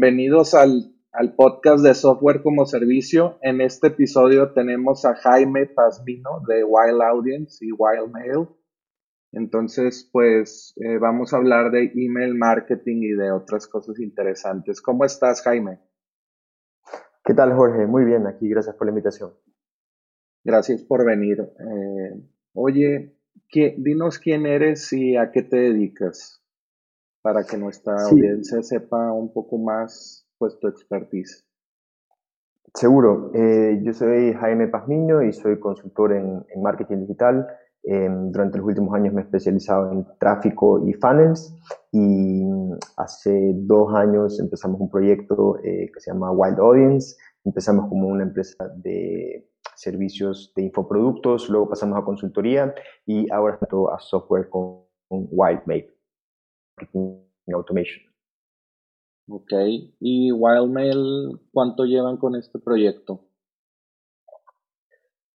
Bienvenidos al, podcast de Software como Servicio. En este episodio tenemos a Jaime Pazmino de Wild Audience y Wild Mail. Entonces, pues eh, vamos a hablar de email marketing y de otras cosas interesantes. ¿Cómo estás, Jaime? ¿Qué tal, Jorge? Muy bien, aquí. Gracias por la invitación. Gracias por venir. Eh, oye, dinos quién eres y a qué te dedicas para que nuestra audiencia sepa un poco más pues tu expertise. Seguro. Eh, yo soy Jaime Pazmiño y soy consultor en, marketing digital. Em, durante los últimos años me he especializado en tráfico y funnels y hace dos años empezamos un proyecto eh, que se llama Wild Audience. Empezamos como una empresa de servicios de infoproductos, luego pasamos a consultoría y ahora a software con, con WildMate automation. Ok, ¿y Wildmail cuánto llevan con este proyecto?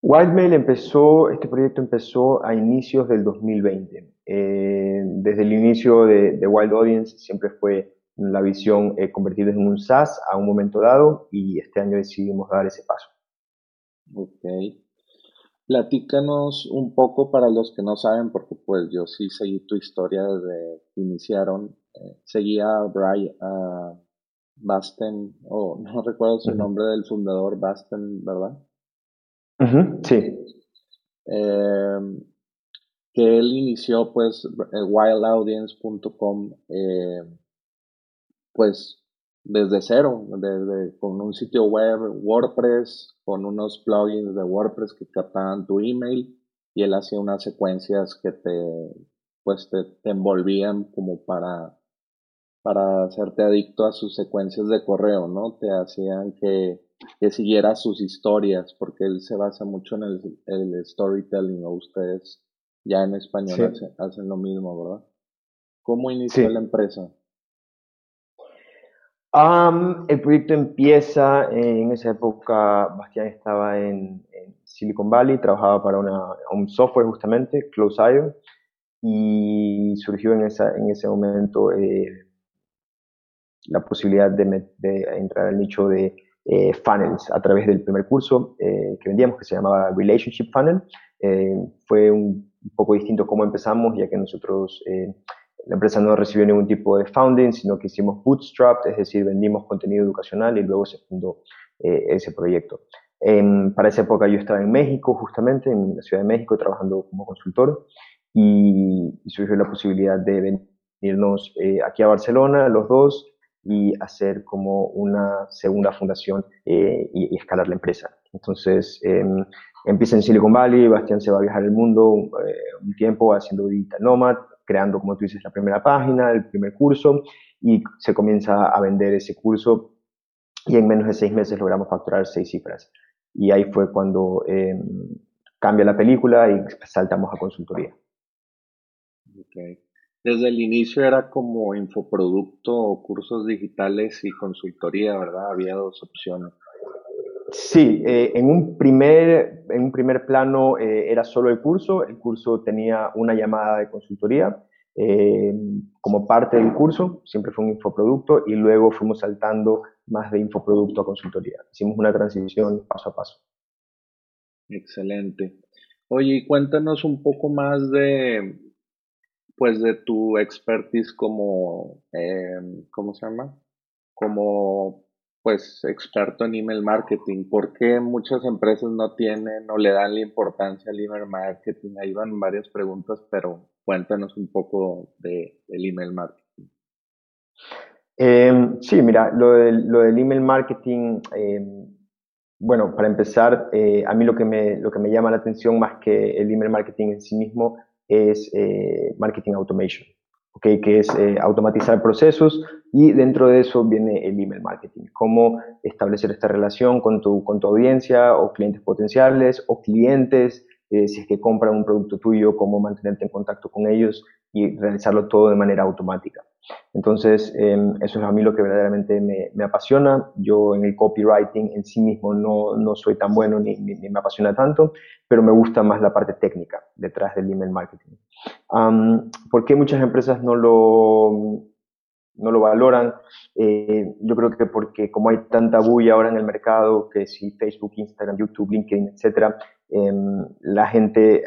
Wildmail empezó, este proyecto empezó a inicios del 2020. Eh, desde el inicio de, Wild Audience siempre fue la visión eh, convertirlo en un SaaS a un momento dado y este año decidimos dar ese paso. Ok. Platícanos un poco para los que no saben, porque pues yo sí seguí tu historia desde que iniciaron. Eh, seguía a Brian, a Basten, o no recuerdo su nombre del fundador, Basten, ¿verdad? sí. Em, que él inició pues eh, wildaudience.com eh, pues desde cero, desde, con un sitio web WordPress, con unos plugins de WordPress que captaban tu email y él hacía unas secuencias que te, pues te, envolvían como para, para hacerte adicto a sus secuencias de correo, ¿no? Te hacían que, que siguieras sus historias, porque él se basa mucho en el, el storytelling, o ustedes ya en español hacen, lo mismo, ¿verdad? ¿Cómo inició la empresa? El proyecto empieza en esa época, Bastián estaba en, Silicon Valley, trabajaba para un software justamente, Close.io, y surgió en, esa, en ese momento eh, la posibilidad de, entrar al nicho de eh, funnels a través del primer curso eh, que vendíamos, que se llamaba Relationship Funnel. fue un, un, poco distinto cómo empezamos, ya que nosotros la empresa no recibió ningún tipo de founding, sino que hicimos bootstrap, es decir, vendimos contenido educacional y luego se fundó eh, ese proyecto. para esa época yo estaba en México, justamente en la Ciudad de México, trabajando como consultor y, surgió la posibilidad de venirnos eh, aquí a Barcelona, los dos, y hacer como una segunda fundación eh, y, escalar la empresa. Entonces, em, empieza en Silicon Valley, Bastián se va a viajar el mundo un tiempo haciendo digital nomad, creando, como tú dices, la primera página, el primer curso, y se comienza a vender ese curso y en menos de seis meses logramos facturar seis cifras. Y ahí fue cuando em, cambia la película y saltamos a consultoría. Desde el inicio era como infoproducto, cursos digitales y consultoría, ¿verdad? Había dos opciones. Sí, eh, en, un primer, en un primer plano eh, era solo el curso, el curso tenía una llamada de consultoría eh, como parte del curso, siempre fue un infoproducto y luego fuimos saltando más de infoproducto a consultoría. Hicimos una transición paso a paso. Excelente. Oye, cuéntanos un poco más de, pues, de tu expertise como, ¿cómo se llama? Como pues experto en email marketing. ¿Por qué muchas empresas no tienen o le dan la importancia al email marketing? Ahí van varias preguntas, pero cuéntanos un poco de, del email marketing. Em, sí, mira, lo del, email marketing, em, bueno, para empezar, eh, a mí lo que, me, lo que me llama la atención más que el email marketing en sí mismo es eh, marketing automation que es eh, automatizar procesos y dentro de eso viene el email marketing, cómo establecer esta relación con tu, con tu audiencia o clientes potenciales o clientes, eh, si es que compran un producto tuyo, cómo mantenerte en contacto con ellos y realizarlo todo de manera automática. Entonces, em, eso es a mí lo que verdaderamente me, me, apasiona. Yo en el copywriting en sí mismo no, no soy tan bueno ni, ni, me apasiona tanto, pero me gusta más la parte técnica detrás del email marketing. ¿Por qué muchas empresas no lo, no lo valoran? Eh, yo creo que porque como hay tanta bulla ahora en el mercado, que si Facebook, Instagram, YouTube, LinkedIn, etcétera, em, la gente eh,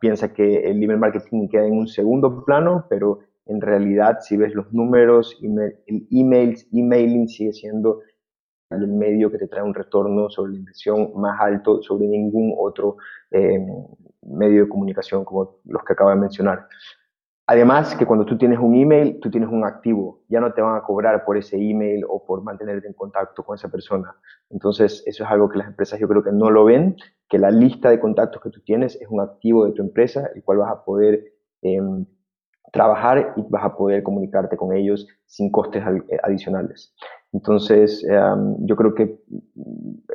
piensa que el email marketing queda en un segundo plano, pero en realidad, si ves los números, email, el emails, emailing sigue siendo el medio que te trae un retorno sobre la inversión más alto sobre ningún otro eh, medio de comunicación como los que acabo de mencionar. Además, que cuando tú tienes un email, tú tienes un activo. Ya no te van a cobrar por ese email o por mantenerte en contacto con esa persona. Entonces, eso es algo que las empresas yo creo que no lo ven, que la lista de contactos que tú tienes es un activo de tu empresa, el cual vas a poder em, trabajar y vas a poder comunicarte con ellos sin costes eh, adicionales. Entonces, em, yo creo que,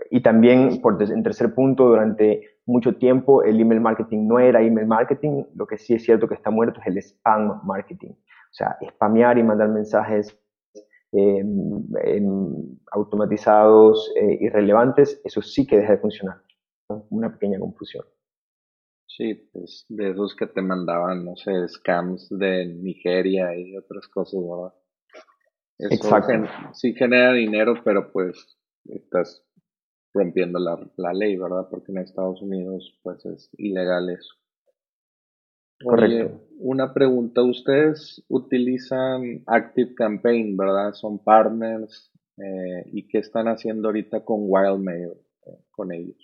y también por, en tercer punto, durante mucho tiempo el email marketing no era email marketing, lo que sí es cierto que está muerto es el spam marketing. O sea, spamear y mandar mensajes em, em, automatizados, eh, irrelevantes, eso sí que deja de funcionar. Una pequeña confusión. Sí, pues de esos que te mandaban, no sé, scams de Nigeria y otras cosas, ¿verdad? Exacto. sí genera dinero, pero pues estás rompiendo la, la, ley, ¿verdad? Porque en Estados Unidos pues es ilegal eso. Correcto. una pregunta, ustedes utilizan Active Campaign, ¿verdad? Son partners eh, y qué están haciendo ahorita con Wildmail, eh, con ellos.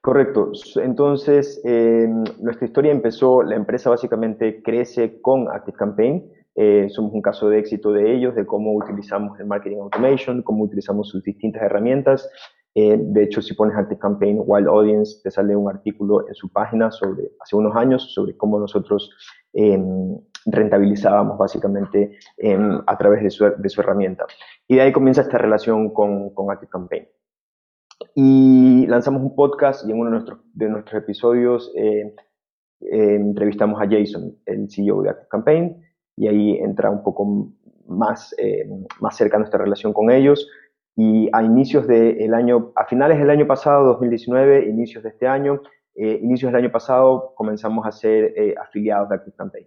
Correcto. Entonces, em, nuestra historia empezó, la empresa básicamente crece con ActiveCampaign. Eh, somos un caso de éxito de ellos, de cómo utilizamos el marketing automation, cómo utilizamos sus distintas herramientas. Eh, de hecho, si pones ActiveCampaign Wild Audience, te sale un artículo en su página sobre, hace unos años sobre cómo nosotros em, rentabilizábamos básicamente em, a través de su, de su, herramienta. Y de ahí comienza esta relación con, con ActiveCampaign. Y lanzamos un podcast y en uno de nuestros, de nuestros episodios eh, eh, entrevistamos a Jason, el CEO de Active Campaign, y ahí entra un poco más, eh, más cerca nuestra relación con ellos. Y a inicios del año, a finales del año pasado, 2019, inicios de este año, inicios del año pasado comenzamos a ser afiliados de Active Campaign.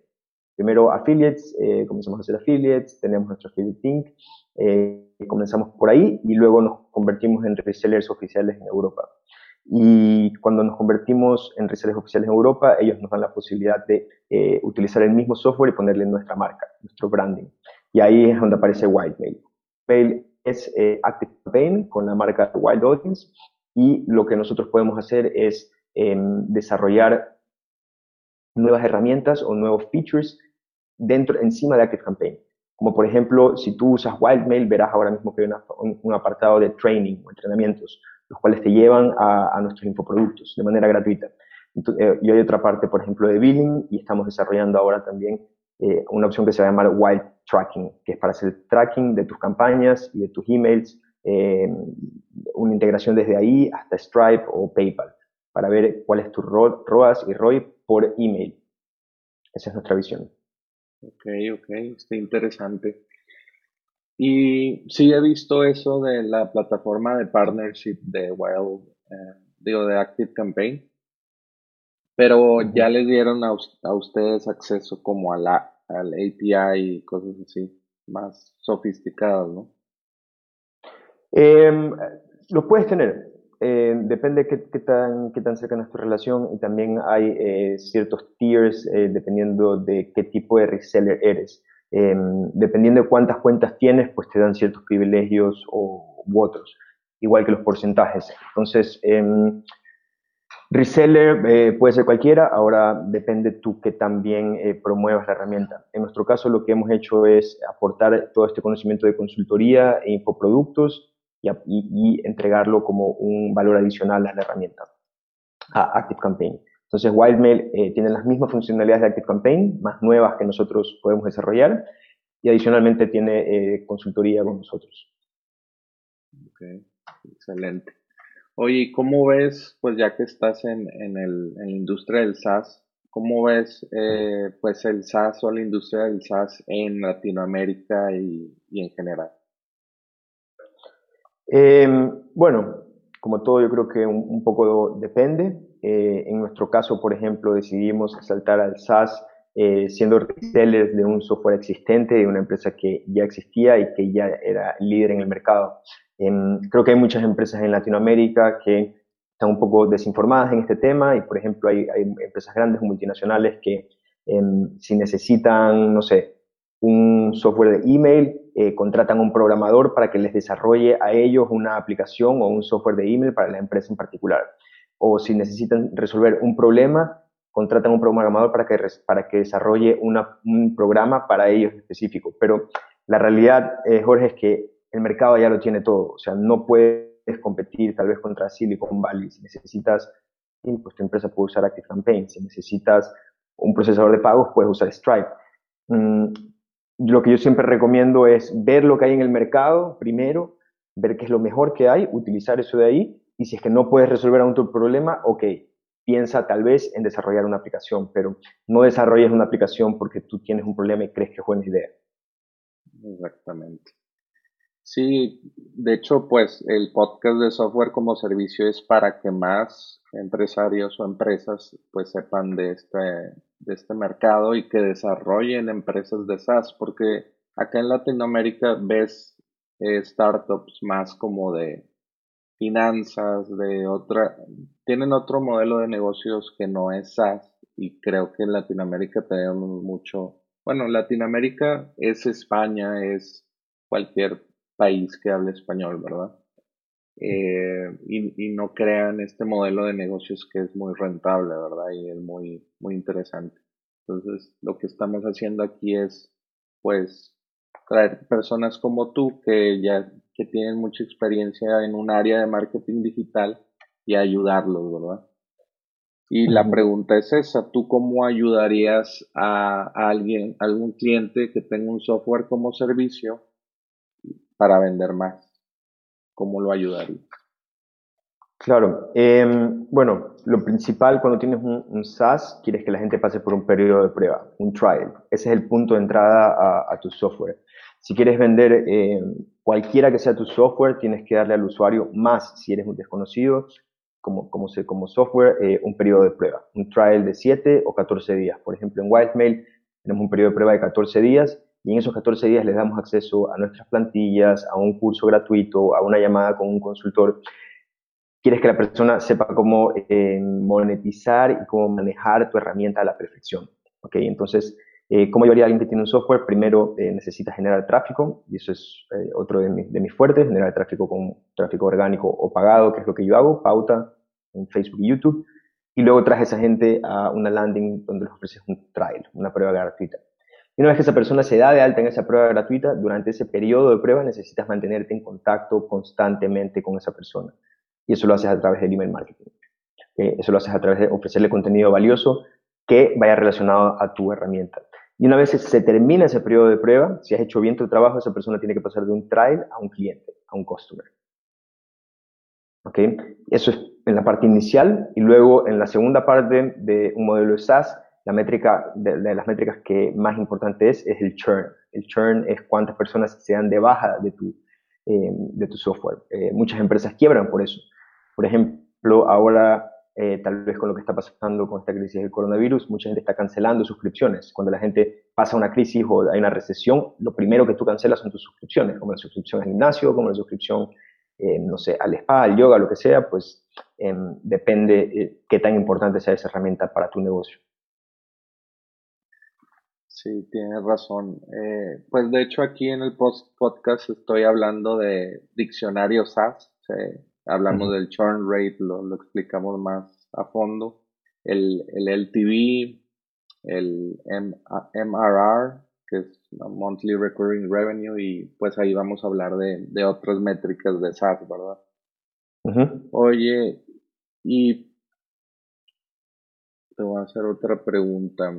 Primero affiliates, comenzamos a ser affiliates, tenemos nuestro affiliate link eh, comenzamos por ahí y luego nos convertimos en resellers oficiales en Europa. Y cuando nos convertimos en resellers oficiales en Europa, ellos nos dan la posibilidad de eh, utilizar el mismo software y ponerle nuestra marca, nuestro branding. Y ahí es donde aparece Wildmail. Mail es eh, Active Campaign con la marca Wild Audience y lo que nosotros podemos hacer es em, desarrollar nuevas herramientas o nuevos features dentro, encima de Active Campaign. Como por ejemplo, si tú usas Wildmail, verás ahora mismo que hay un, apartado de training o entrenamientos, los cuales te llevan a, nuestros infoproductos de manera gratuita. Eh, y hay otra parte, por ejemplo, de billing y estamos desarrollando ahora también eh, una opción que se va a llamar Wild Tracking, que es para hacer tracking de tus campañas y de tus emails, eh, una integración desde ahí hasta Stripe o PayPal, para ver cuál es tu ROAS y ROI por email. Esa es nuestra visión. Ok, ok, está interesante. Y sí he visto eso de la plataforma de partnership de Wild, eh, digo, de Active Campaign, pero ya les dieron a, ustedes acceso como a la, al API y cosas así, más sofisticadas, ¿no? Em, lo puedes tener. Eh, depende qué, qué, tan, qué tan cercana es tu relación y también hay eh, ciertos tiers eh, dependiendo de qué tipo de reseller eres. Em, dependiendo de cuántas cuentas tienes, pues te dan ciertos privilegios o, u otros, igual que los porcentajes. Entonces, em, Reseller eh, puede ser cualquiera, ahora depende tú que también eh, promuevas la herramienta. En nuestro caso lo que hemos hecho es aportar todo este conocimiento de consultoría e infoproductos y, y, entregarlo como un valor adicional a la herramienta, a ActiveCampaign. Entonces Wildmail eh, tiene las mismas funcionalidades de ActiveCampaign, más nuevas que nosotros podemos desarrollar y adicionalmente tiene eh, consultoría con nosotros. Ok, excelente. Oye, ¿cómo ves, pues ya que estás en, en, el, en la industria del SaaS, cómo ves eh, pues el SaaS o la industria del SaaS en Latinoamérica y, y en general? Eh, bueno, como todo yo creo que un, poco depende. Eh, en nuestro caso, por ejemplo, decidimos saltar al SaaS eh, siendo resellers de un software existente, de una empresa que ya existía y que ya era líder en el mercado creo que hay muchas empresas en Latinoamérica que están un poco desinformadas en este tema y, por ejemplo, hay, empresas grandes, multinacionales, que em, si necesitan, no sé, un software de email, eh, contratan un programador para que les desarrolle a ellos una aplicación o un software de email para la empresa en particular. O si necesitan resolver un problema, contratan un programador para que, para que desarrolle un programa para ellos específico. Pero la realidad, eh, Jorge, es que el mercado ya lo tiene todo. O sea, no puedes competir tal vez contra Silicon Valley. Si necesitas, pues tu empresa puede usar ActiveCampaign. Si necesitas un procesador de pagos, puedes usar Stripe. Mm, lo que yo siempre recomiendo es ver lo que hay en el mercado primero, ver qué es lo mejor que hay, utilizar eso de ahí. Y si es que no puedes resolver aún tu problema, ok, piensa tal vez en desarrollar una aplicación, pero no desarrolles una aplicación porque tú tienes un problema y crees que es buena idea. Exactamente. Sí, de hecho, pues el podcast de software como servicio es para que más empresarios o empresas pues sepan de este, de este mercado y que desarrollen empresas de SaaS, porque acá en Latinoamérica ves eh, startups más como de finanzas, de otra, tienen otro modelo de negocios que no es SaaS y creo que en Latinoamérica tenemos mucho, bueno, Latinoamérica es España, es cualquier país que hable español, ¿verdad? Eh, y, no crean este modelo de negocios que es muy rentable, ¿verdad? Y es muy, muy interesante. Entonces, lo que estamos haciendo aquí es, pues, traer personas como tú que ya que tienen mucha experiencia en un área de marketing digital y ayudarlos, ¿verdad? Y la pregunta es esa, ¿tú cómo ayudarías a, a alguien, a algún cliente que tenga un software como servicio para vender más? ¿Cómo lo ayudaría? Claro, em, bueno, lo principal cuando tienes un, SaaS, quieres que la gente pase por un periodo de prueba, un trial. Ese es el punto de entrada a, tu software. Si quieres vender em, cualquiera que sea tu software, tienes que darle al usuario más, si eres un desconocido, como software, eh, un periodo de prueba, un trial de 7 o 14 días. Por ejemplo, en Wildmail tenemos un periodo de prueba de 14 días y en esos 14 días les damos acceso a nuestras plantillas, a un curso gratuito, a una llamada con un consultor. Quieres que la persona sepa cómo eh, monetizar y cómo manejar tu herramienta a la perfección. ¿okay? Entonces, eh, ¿cómo llevaría alguien que tiene un software? Primero eh, necesita generar tráfico, y eso es eh, otro de, de, mis fuertes, generar tráfico con tráfico orgánico o pagado, que es lo que yo hago, pauta en Facebook y YouTube. Y luego traes a esa gente a una landing donde les ofreces un trial, una prueba gratuita. Y una vez que esa persona se da de alta en esa prueba gratuita, durante ese periodo de prueba necesitas mantenerte en contacto constantemente con esa persona. Y eso lo haces a través del email marketing. Eso lo haces a través de ofrecerle contenido valioso que vaya relacionado a tu herramienta. Y una vez se termina ese periodo de prueba, si has hecho bien tu trabajo, esa persona tiene que pasar de un trial a un cliente, a un customer. ¿Ok? Eso es en la parte inicial y luego en la segunda parte de un modelo de SaaS, la métrica de, las métricas que más importante es es el churn. El churn es cuántas personas se dan de baja de tu, eh, de tu software. Eh, muchas empresas quiebran por eso. Por ejemplo, ahora eh, tal vez con lo que está pasando con esta crisis del coronavirus, mucha gente está cancelando suscripciones. Cuando la gente pasa una crisis o hay una recesión, lo primero que tú cancelas son tus suscripciones, como la suscripción al gimnasio, como la suscripción, no sé, al spa, al yoga, lo que sea, pues em, depende qué tan importante sea esa herramienta para tu negocio. Sí, tienes razón. Eh, pues de hecho aquí en el post podcast estoy hablando de diccionario SAS. hablamos del churn rate, lo, explicamos más a fondo. El, el LTV, el MRR, que es Monthly Recurring Revenue, y pues ahí vamos a hablar de, otras métricas de SaaS, ¿verdad? Oye, y te voy a hacer otra pregunta.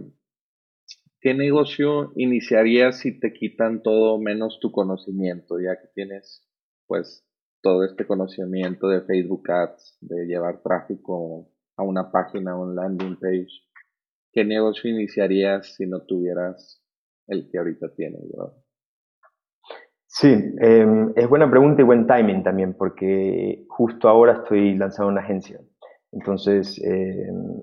¿Qué negocio iniciarías si te quitan todo menos tu conocimiento, ya que tienes pues todo este conocimiento de Facebook Ads, de llevar tráfico a una página, a un landing page? ¿Qué negocio iniciarías si no tuvieras el que ahorita tienes? Sí, em, es buena pregunta y buen timing también, porque justo ahora estoy lanzando una agencia. Entonces, em,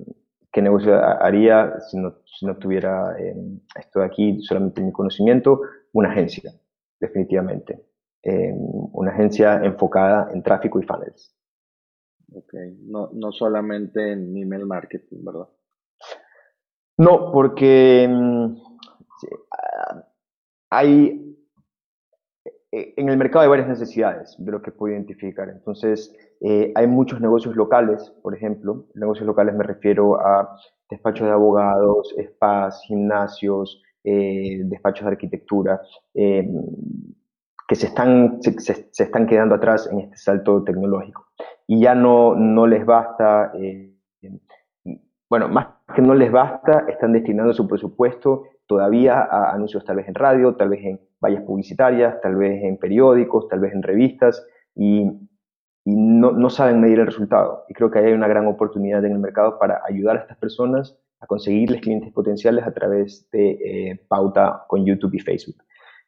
qué negocio haría si no, si no tuviera em, esto de aquí, solamente mi conocimiento, una agencia, definitivamente. Em, una agencia enfocada en tráfico y funnels. Ok, no, no solamente en email marketing, ¿verdad? No, porque em, ah, hay, en el mercado hay varias necesidades de lo que puedo identificar. Entonces, eh, hay muchos negocios locales, por ejemplo. Negocios locales me refiero a despachos de abogados, spas, gimnasios, eh, despachos de arquitectura, eh, que se están, se, están quedando atrás en este salto tecnológico. Y ya no, no les basta, bueno, más que no les basta, están destinando su presupuesto todavía a anuncios tal vez en radio, tal vez en vallas publicitarias, tal vez en periódicos, tal vez en revistas, y y no, saben medir el resultado. Y creo que hay una gran oportunidad en el mercado para ayudar a estas personas a conseguirles clientes potenciales a través de eh, pauta con YouTube y Facebook,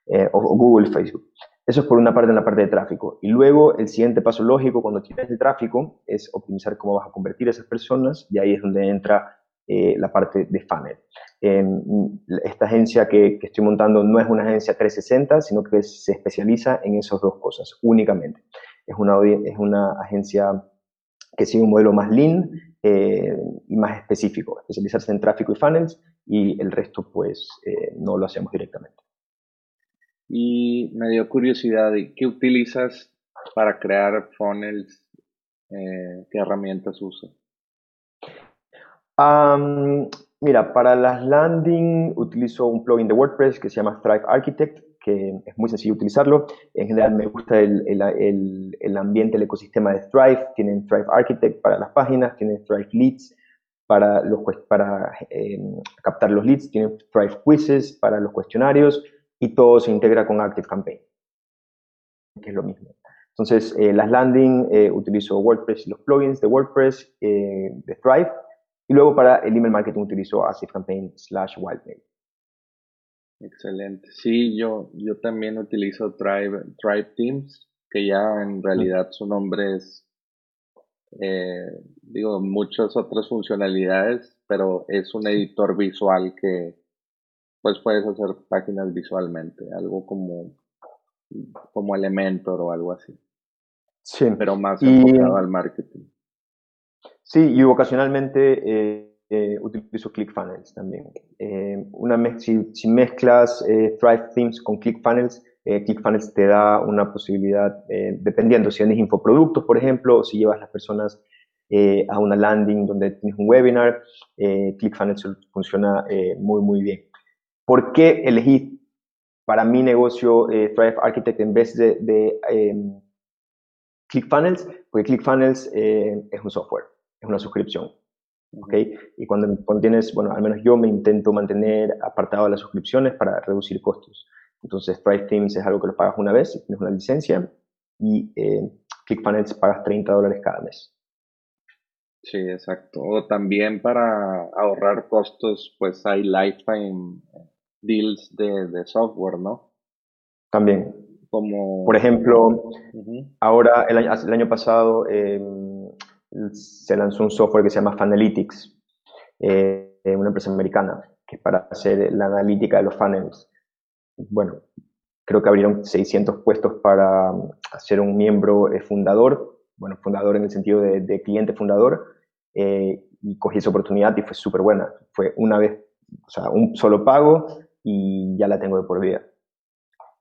eh, o, Google Facebook. Eso es por una parte en la parte de tráfico. Y luego el siguiente paso lógico cuando tienes el tráfico es optimizar cómo vas a convertir a esas personas y ahí es donde entra eh, la parte de funnel. esta agencia que, que, estoy montando no es una agencia 360, sino que se especializa en esas dos cosas únicamente es una, es una agencia que sigue un modelo más lean eh, y más específico, especializarse en tráfico y funnels y el resto pues eh, no lo hacemos directamente. Y me dio curiosidad, ¿qué utilizas para crear funnels? Eh, ¿Qué herramientas usas? Mira, para las landing utilizo un plugin de WordPress que se llama Thrive Architect que es muy sencillo utilizarlo. En general me gusta el, el, el, ambiente, el ecosistema de Thrive. Tienen Thrive Architect para las páginas, tienen Thrive Leads para, los, para em, captar los leads, tienen Thrive Quizzes para los cuestionarios y todo se integra con ActiveCampaign, que es lo mismo. Entonces, eh, las landing eh, utilizo WordPress y los plugins de WordPress, eh, de Thrive, y luego para el email marketing utilizo ActiveCampaign slash WildMail. Excelente. Sí, yo, yo también utilizo Tribe, Tribe Teams, que ya en realidad su nombre es, eh, digo, muchas otras funcionalidades, pero es un editor visual que pues puedes hacer páginas visualmente, algo como, como Elementor o algo así. Sí. Pero más enfocado al marketing. Sí, y ocasionalmente eh, eh, utilizo ClickFunnels también. Eh, una si, si, mezclas Thrive Themes con ClickFunnels, ClickFunnels te da una posibilidad, dependiendo si tienes infoproductos, por ejemplo, o si llevas las personas a una landing donde tienes un webinar, ClickFunnels funciona muy, muy bien. ¿Por qué elegí para mi negocio Thrive Architect en vez de, de em, ClickFunnels? Porque ClickFunnels es un software, es una suscripción ¿okay? Y cuando, cuando, tienes, bueno, al menos yo me intento mantener apartado de las suscripciones para reducir costos. Entonces, Price Themes es algo que lo pagas una vez, tienes una licencia, y eh, ClickFunnels pagas 30 dólares cada mes. Sí, exacto. O también para ahorrar costos, pues hay lifetime deals de, de software, ¿no? También. Como... Por ejemplo, ahora el año, el año pasado em, se lanzó un software que se llama Funnelytics, eh, una empresa americana, que es para hacer la analítica de los funnels. Bueno, creo que abrieron 600 puestos para ser un miembro eh, fundador bueno, fundador en el sentido de, cliente fundador, eh, y cogí esa oportunidad y fue súper buena. Fue una vez, o sea, un solo pago y ya la tengo de por vida.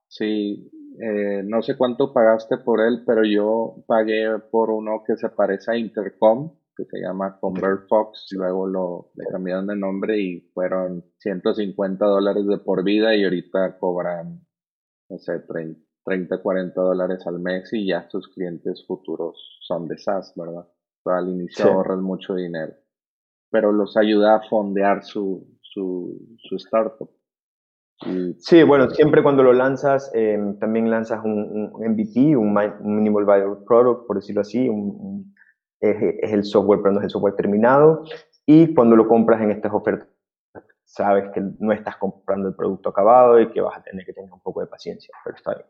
Sí, eh, no sé cuánto pagaste por él, pero yo pagué por uno que se parece a Intercom, que se llama ConvertFox, luego lo, le cambiaron de nombre y fueron 150 dólares de por vida y ahorita cobran, no sé, 30, 30, 40 dólares al mes y ya tus clientes futuros son de SaaS, ¿verdad? al inicio ahorras mucho dinero, pero los ayuda a fondear su, su, su startup. Sí, bueno, siempre cuando lo lanzas, em, también lanzas un, MVP, un, Minimal Viable Product, por decirlo así, un, es, es, el software, pero no es el software terminado. Y cuando lo compras en estas ofertas, sabes que no estás comprando el producto acabado y que vas a tener que tener un poco de paciencia, pero está bien.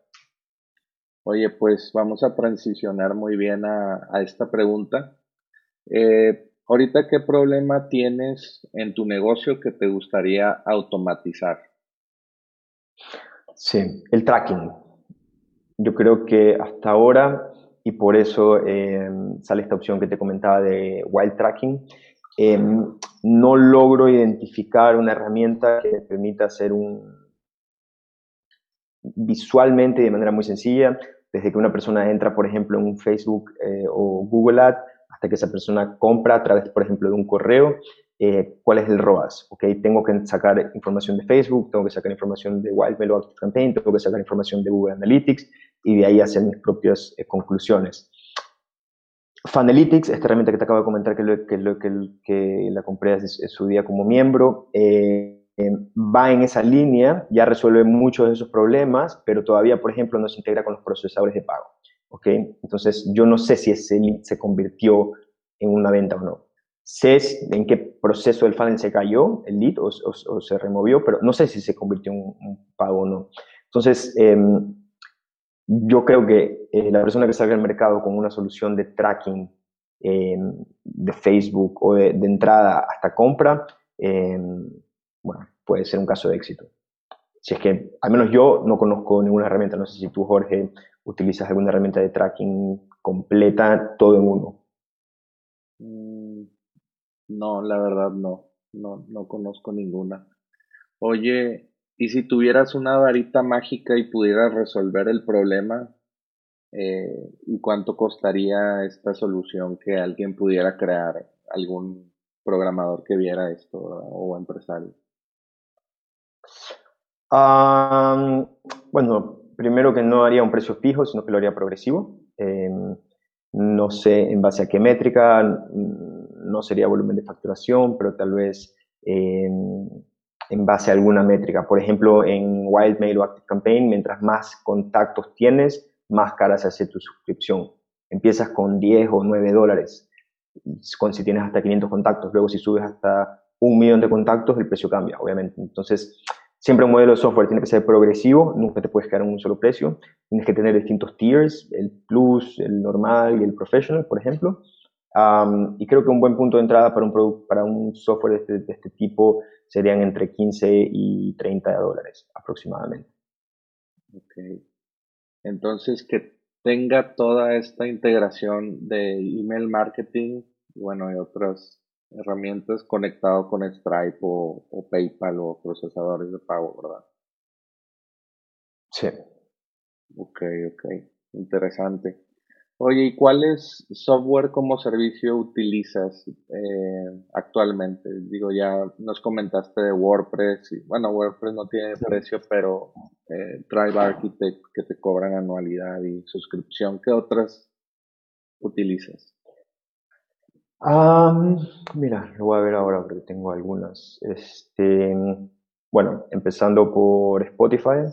Oye, pues vamos a transicionar muy bien a, esta pregunta. Eh, ahorita, ¿qué problema tienes en tu negocio que te gustaría automatizar? Sí, el tracking. Yo creo que hasta ahora, y por eso em, sale esta opción que te comentaba de Wild Tracking, em, no logro identificar una herramienta que me permita hacer un visualmente de manera muy sencilla desde que una persona entra, por ejemplo, en un Facebook eh, o Google Ad, hasta que esa persona compra a través, por ejemplo, de un correo, eh, cuál es el ROAS, ¿ok? Tengo que sacar información de Facebook, tengo que sacar información de Wildmail o Campaign, tengo que sacar información de Google Analytics y de ahí hacer mis propias eh, conclusiones. Funalytics, esta herramienta que te acabo de comentar que, lo, que, lo, que, la compré en su día como miembro, eh, va en esa línea, ya resuelve muchos de esos problemas, pero todavía, por ejemplo, no se integra con los procesadores de pago. ¿ok? Entonces, yo no sé si ese lead se convirtió en una venta o no. Sé en qué proceso del funnel se cayó el lead o, se removió, pero no sé si se convirtió en un, pago o no. Entonces, em, yo creo que eh, la persona que salga al mercado con una solución de tracking em, de Facebook o de, de entrada hasta compra, em, bueno, puede ser un caso de éxito. Si es que, al menos yo no conozco ninguna herramienta, no sé si tú, Jorge, utilizas alguna herramienta de tracking completa, todo en uno. No, la verdad no, no, no conozco ninguna. Oye, ¿y si tuvieras una varita mágica y pudieras resolver el problema? Eh, ¿Y cuánto costaría esta solución que alguien pudiera crear? ¿Algún programador que viera esto o empresario? bueno, primero que no haría un precio fijo, sino que lo haría progresivo. Em, no sé en base a qué métrica, no sería volumen de facturación, pero tal vez en base a alguna métrica. Por ejemplo, en Wildmail o ActiveCampaign, mientras más contactos tienes, más cara se hace tu suscripción. Empiezas con 10 o 9 dólares, con, si tienes hasta 500 contactos. Luego, si subes hasta un millón de contactos, el precio cambia, obviamente. Entonces, siempre un modelo de software tiene que ser progresivo, nunca te puedes quedar en un solo precio. Tienes que tener distintos tiers, el Plus, el normal y el Professional, por ejemplo. Y creo que un buen punto de entrada para un, para un software de este, de este tipo serían entre 15 y 30 dólares aproximadamente. Ok. Entonces, que tenga toda esta integración de email marketing, bueno, y otras herramientas conectado con Stripe o, PayPal o procesadores de pago, ¿verdad? Sí. Ok, ok. Interesante. Oye, ¿y cuáles software como servicio utilizas eh, actualmente? Digo, ya nos comentaste de WordPress. Y, bueno, WordPress no tiene precio, pero eh, Drive Architect que te cobran anualidad y suscripción. ¿Qué otras utilizas? mira, lo voy a ver ahora porque tengo algunas. Este, bueno, empezando por Spotify,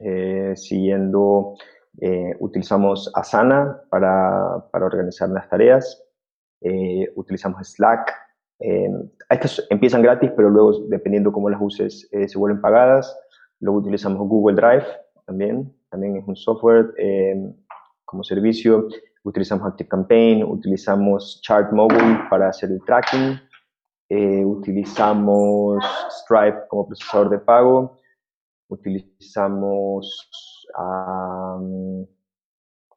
eh, siguiendo, eh, utilizamos Asana para, para, organizar las tareas, eh, utilizamos Slack. estas empiezan gratis, pero luego, dependiendo cómo las uses, se vuelven pagadas. Luego utilizamos Google Drive también, también es un software como servicio. Utilizamos ActiveCampaign, utilizamos Chartmobile para hacer el tracking, eh, utilizamos Stripe como procesador de pago, utilizamos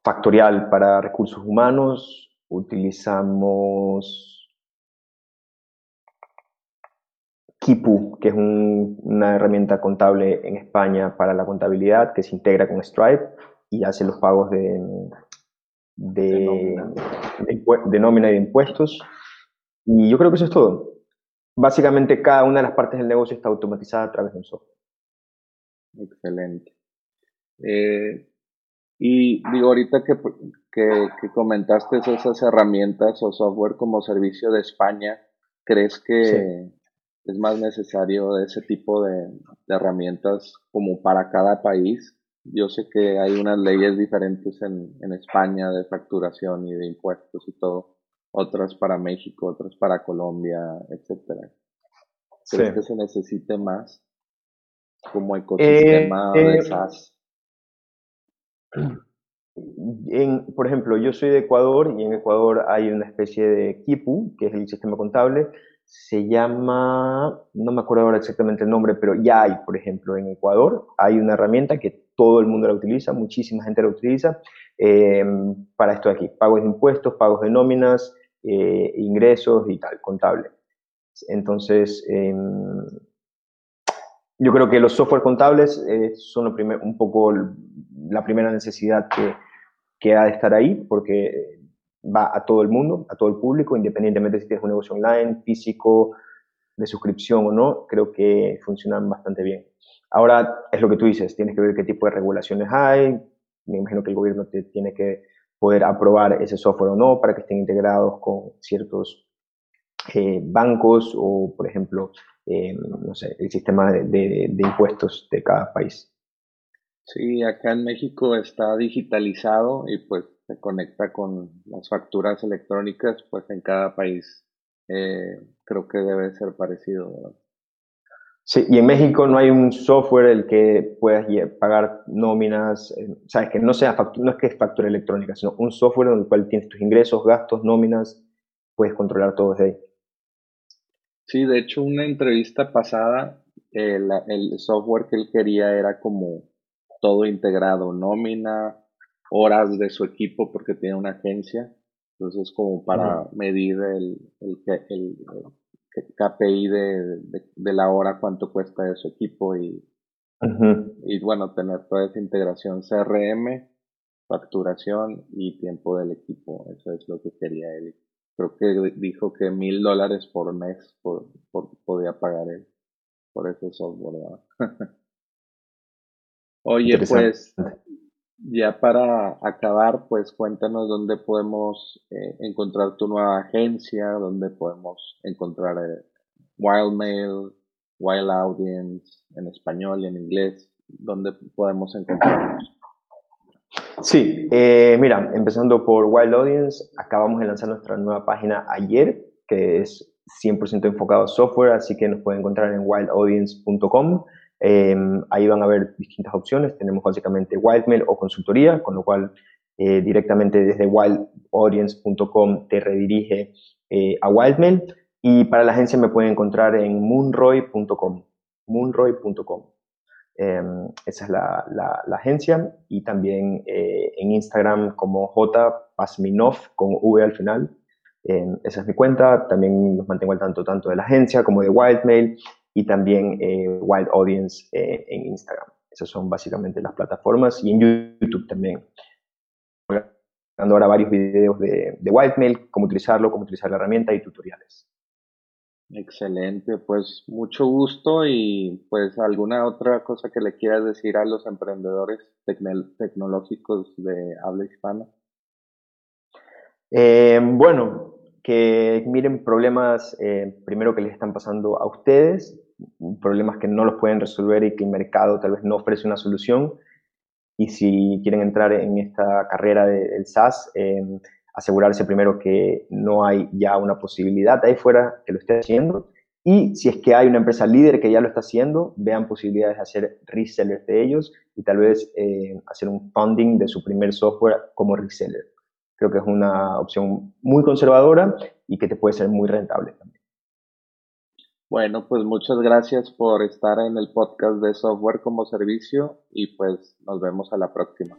Factorial para recursos humanos, utilizamos Kipu, que es una herramienta contable en España para la contabilidad que se integra con Stripe y hace los pagos de, de, de, nómina. y de impuestos. Y yo creo que eso es todo. Básicamente cada una de las partes del negocio está automatizada a través de un software. Excelente. Eh, y digo, ahorita que, que, comentaste esas herramientas o software como servicio de España, ¿crees que es más necesario ese tipo de, de herramientas como para cada país? Yo sé que hay unas leyes diferentes en, en España de facturación y de impuestos y todo, otras para México, otras para Colombia, etcétera. ¿Crees que se necesite más como ecosistema eh, de eh, SaaS? En, por ejemplo, yo soy de Ecuador y en Ecuador hay una especie de KIPU, que es el sistema contable, se llama, no me acuerdo ahora exactamente el nombre, pero ya hay, por ejemplo, en Ecuador, hay una herramienta que todo el mundo la utiliza, muchísima gente la utiliza, eh, para esto de aquí, pagos de impuestos, pagos de nóminas, eh, ingresos y tal, contable. Entonces, em, yo creo que los software contables eh, son primer, un poco la primera necesidad que, que ha de estar ahí, porque va a todo el mundo, a todo el público, independientemente si tienes un negocio online, físico, de suscripción o no, creo que funcionan bastante bien. Ahora es lo que tú dices, tienes que ver qué tipo de regulaciones hay, me imagino que el gobierno te tiene que poder aprobar ese software o no para que estén integrados con ciertos eh, bancos o, por ejemplo, eh, no sé, el sistema de, de impuestos de cada país. Sí, acá en México está digitalizado y pues se conecta con las facturas electrónicas, pues en cada país eh, creo que debe ser parecido. Sí, y en México no hay un software el que puedas pagar nóminas, eh, sabes que no sea no es que es factura electrónica, sino un software en el cual tienes tus ingresos, gastos, nóminas, puedes controlar todo desde ahí. Sí, de hecho una entrevista pasada, el software que él quería era como todo integrado, nómina, horas de su equipo porque tiene una agencia. Entonces, como para medir el, el, el, KPI de, de, la hora, cuánto cuesta de su equipo y, y bueno, tener toda esa integración CRM, facturación y tiempo del equipo. Eso es lo que quería él. Creo que dijo que mil dólares por mes por, podía pagar él por ese software. Oye, pues ya para acabar, pues cuéntanos dónde podemos eh, encontrar tu nueva agencia, dónde podemos encontrar eh, Wildmail, Wild Audience en español y en inglés, dónde podemos encontrarnos. Sí, eh, mira, empezando por Wild Audience, acabamos de lanzar nuestra nueva página ayer, que es 100% enfocado a software, así que nos pueden encontrar en wildaudience.com. Em, ahí van a ver distintas opciones. Tenemos básicamente Wildmail o consultoría, con lo cual eh, directamente desde wildaudience.com te redirige eh, a Wildmail. Y para la agencia me pueden encontrar en moonroy.com. Moonroy.com. Em, esa es la, agencia. Y también eh, en Instagram como J Pasminov con V al final. Em, esa es mi cuenta. También los mantengo al tanto tanto de la agencia como de Wildmail y también eh, Wild Audience eh, en Instagram. Esas son básicamente las plataformas y en YouTube también. Dando ahora varios videos de, de Wildmail, cómo utilizarlo, cómo utilizar la herramienta y tutoriales. Excelente, pues mucho gusto y pues alguna otra cosa que le quieras decir a los emprendedores tecnológicos de habla hispana. Eh, bueno, que miren problemas eh, primero que les están pasando a ustedes, problemas que no los pueden resolver y que el mercado tal vez no ofrece una solución. Y si quieren entrar en esta carrera del SaaS, eh, asegurarse primero que no hay ya una posibilidad ahí fuera que lo esté haciendo. Y si es que hay una empresa líder que ya lo está haciendo, vean posibilidades de hacer resellers de ellos y tal vez eh, hacer un funding de su primer software como reseller. Creo que es una opción muy conservadora y que te puede ser muy rentable también. Bueno, pues muchas gracias por estar en el podcast de Software como Servicio y pues nos vemos a la próxima.